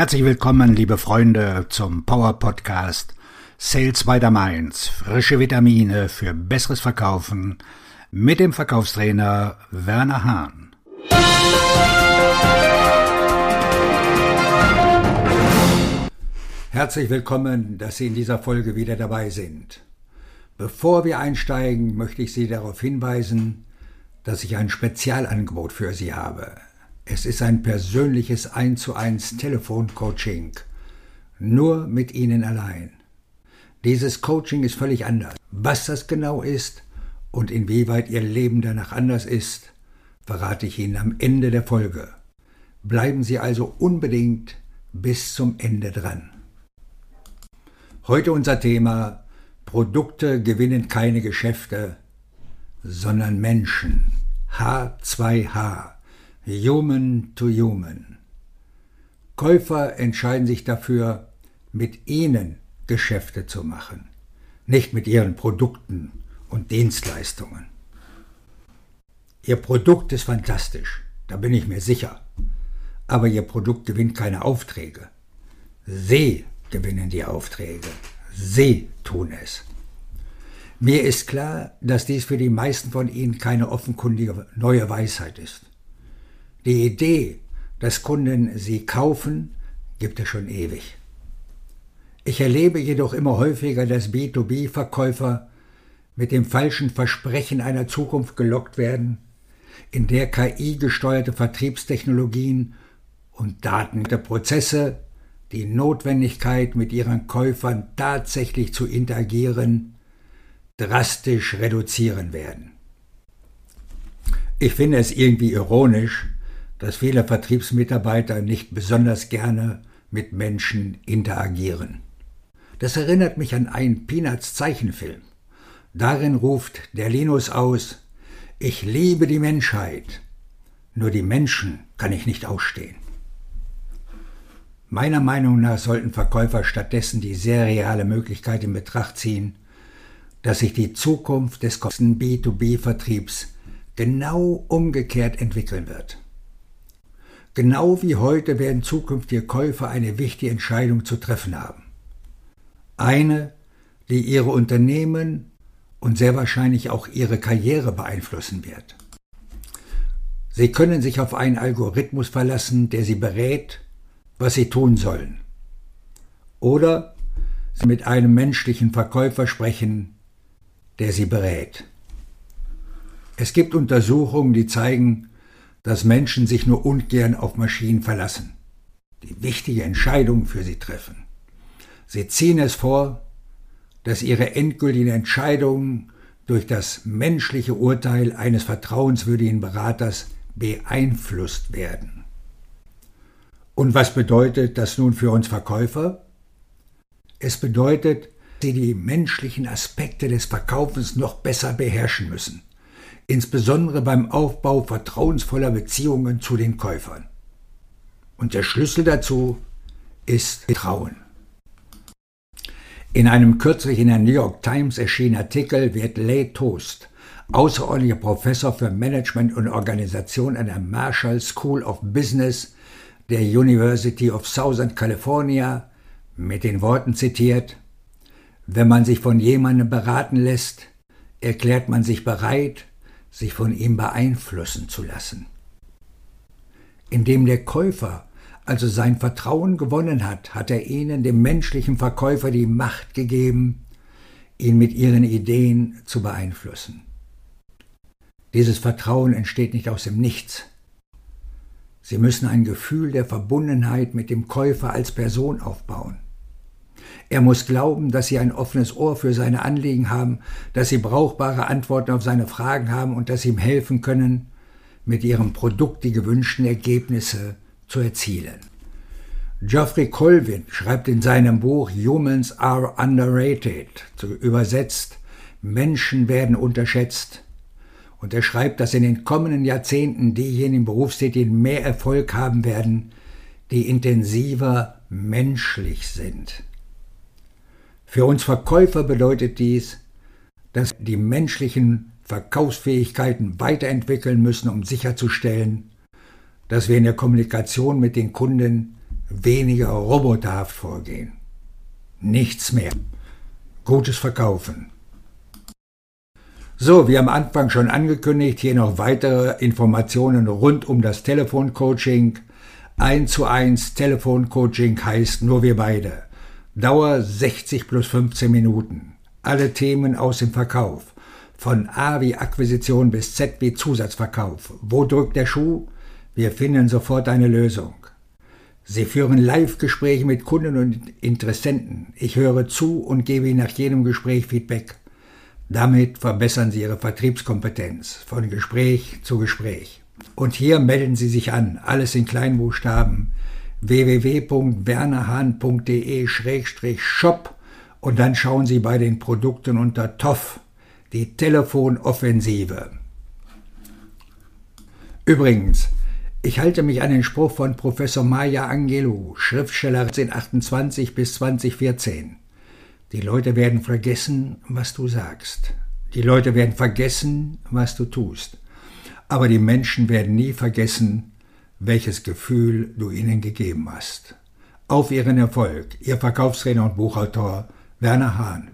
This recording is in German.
Herzlich willkommen, liebe Freunde, zum Power Podcast Sales by the Mainz. Frische Vitamine für besseres Verkaufen mit dem Verkaufstrainer Werner Hahn. Herzlich willkommen, dass Sie in dieser Folge wieder dabei sind. Bevor wir einsteigen, möchte ich Sie darauf hinweisen, dass ich ein Spezialangebot für Sie habe. Es ist ein persönliches 1 zu 1 Telefoncoaching. Nur mit Ihnen allein. Dieses Coaching ist völlig anders. Was das genau ist und inwieweit Ihr Leben danach anders ist, verrate ich Ihnen am Ende der Folge. Bleiben Sie also unbedingt bis zum Ende dran. Heute unser Thema Produkte gewinnen keine Geschäfte, sondern Menschen. H2H. Human to Human. Käufer entscheiden sich dafür, mit ihnen Geschäfte zu machen, nicht mit ihren Produkten und Dienstleistungen. Ihr Produkt ist fantastisch, da bin ich mir sicher, aber Ihr Produkt gewinnt keine Aufträge. Sie gewinnen die Aufträge, Sie tun es. Mir ist klar, dass dies für die meisten von Ihnen keine offenkundige neue Weisheit ist. Die Idee, dass Kunden sie kaufen, gibt es schon ewig. Ich erlebe jedoch immer häufiger, dass B2B-Verkäufer mit dem falschen Versprechen einer Zukunft gelockt werden, in der KI-gesteuerte Vertriebstechnologien und Daten der Prozesse die Notwendigkeit, mit ihren Käufern tatsächlich zu interagieren, drastisch reduzieren werden. Ich finde es irgendwie ironisch, dass viele Vertriebsmitarbeiter nicht besonders gerne mit Menschen interagieren. Das erinnert mich an einen Peanuts Zeichenfilm. Darin ruft der Linus aus, ich liebe die Menschheit, nur die Menschen kann ich nicht ausstehen. Meiner Meinung nach sollten Verkäufer stattdessen die sehr reale Möglichkeit in Betracht ziehen, dass sich die Zukunft des B2B-Vertriebs genau umgekehrt entwickeln wird. Genau wie heute werden zukünftige Käufer eine wichtige Entscheidung zu treffen haben. Eine, die ihre Unternehmen und sehr wahrscheinlich auch ihre Karriere beeinflussen wird. Sie können sich auf einen Algorithmus verlassen, der sie berät, was sie tun sollen. Oder sie mit einem menschlichen Verkäufer sprechen, der sie berät. Es gibt Untersuchungen, die zeigen, dass Menschen sich nur ungern auf Maschinen verlassen, die wichtige Entscheidungen für sie treffen. Sie ziehen es vor, dass ihre endgültigen Entscheidungen durch das menschliche Urteil eines vertrauenswürdigen Beraters beeinflusst werden. Und was bedeutet das nun für uns Verkäufer? Es bedeutet, dass sie die menschlichen Aspekte des Verkaufens noch besser beherrschen müssen insbesondere beim Aufbau vertrauensvoller Beziehungen zu den Käufern. Und der Schlüssel dazu ist Vertrauen. In einem kürzlich in der New York Times erschienenen Artikel wird Leigh Toast, außerordentlicher Professor für Management und Organisation an der Marshall School of Business der University of Southern California, mit den Worten zitiert, wenn man sich von jemandem beraten lässt, erklärt man sich bereit, sich von ihm beeinflussen zu lassen. Indem der Käufer also sein Vertrauen gewonnen hat, hat er ihnen, dem menschlichen Verkäufer, die Macht gegeben, ihn mit ihren Ideen zu beeinflussen. Dieses Vertrauen entsteht nicht aus dem Nichts. Sie müssen ein Gefühl der Verbundenheit mit dem Käufer als Person aufbauen. Er muss glauben, dass sie ein offenes Ohr für seine Anliegen haben, dass sie brauchbare Antworten auf seine Fragen haben und dass sie ihm helfen können, mit ihrem Produkt die gewünschten Ergebnisse zu erzielen. Geoffrey Colvin schreibt in seinem Buch Humans are underrated, übersetzt Menschen werden unterschätzt. Und er schreibt, dass in den kommenden Jahrzehnten diejenigen Berufstätigen mehr Erfolg haben werden, die intensiver menschlich sind. Für uns Verkäufer bedeutet dies, dass die menschlichen Verkaufsfähigkeiten weiterentwickeln müssen, um sicherzustellen, dass wir in der Kommunikation mit den Kunden weniger roboterhaft vorgehen. Nichts mehr. Gutes Verkaufen. So, wie am Anfang schon angekündigt, hier noch weitere Informationen rund um das Telefoncoaching. 1 zu 1 Telefoncoaching heißt nur wir beide. Dauer 60 plus 15 Minuten. Alle Themen aus dem Verkauf. Von A wie Akquisition bis Z wie Zusatzverkauf. Wo drückt der Schuh? Wir finden sofort eine Lösung. Sie führen Live-Gespräche mit Kunden und Interessenten. Ich höre zu und gebe Ihnen nach jedem Gespräch Feedback. Damit verbessern Sie Ihre Vertriebskompetenz von Gespräch zu Gespräch. Und hier melden Sie sich an, alles in Kleinbuchstaben www.wernerhahn.de-shop und dann schauen Sie bei den Produkten unter TOF die Telefonoffensive. Übrigens, ich halte mich an den Spruch von Professor Maya Angelou, Schriftsteller 1928 bis 2014. Die Leute werden vergessen, was du sagst. Die Leute werden vergessen, was du tust. Aber die Menschen werden nie vergessen, welches Gefühl du ihnen gegeben hast. Auf ihren Erfolg, Ihr Verkaufstrainer und Buchautor Werner Hahn.